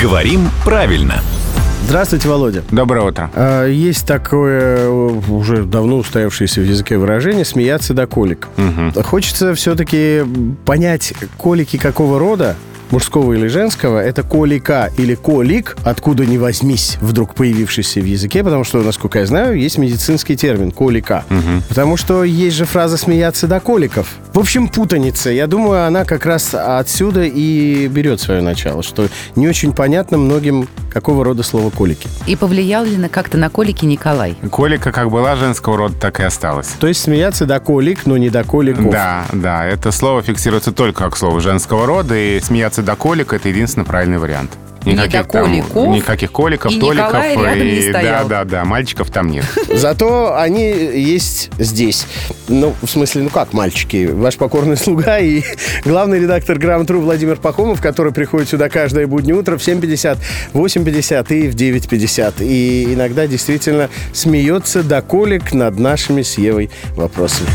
Говорим правильно. Здравствуйте, Володя. Доброе утро. А, Есть такое э, уже давно устоявшееся в языке выражение «смеяться до колик». Хочется все-таки понять, колики какого рода, мужского или женского, это колика или колик, откуда ни возьмись, вдруг появившийся в языке, потому что, насколько я знаю, есть медицинский термин колика. Потому что есть же фраза «смеяться до коликов». В общем, путаница. Я думаю, она как раз отсюда и берет свое начало, что не очень понятно многим, какого рода слово колики. И повлиял ли на как-то на колики Николай? Колика как была женского рода, так и осталась. То есть смеяться до колик, но не до коликов. Да, да, это слово фиксируется только как слово женского рода, и смеяться до колик – это единственный правильный вариант. До коликов, никаких коликов, и толиков. Николай рядом не стоял. Да, да, да, мальчиков там нет. Зато они есть здесь. Ну, в смысле, ну как, мальчики? Ваш покорный слуга и главный редактор Грамотру Владимир Пахомов, который приходит сюда каждое буднее утро в 7.50, 8.50 и в 9.50. И иногда действительно смеется до колик над нашими с Евой вопросами.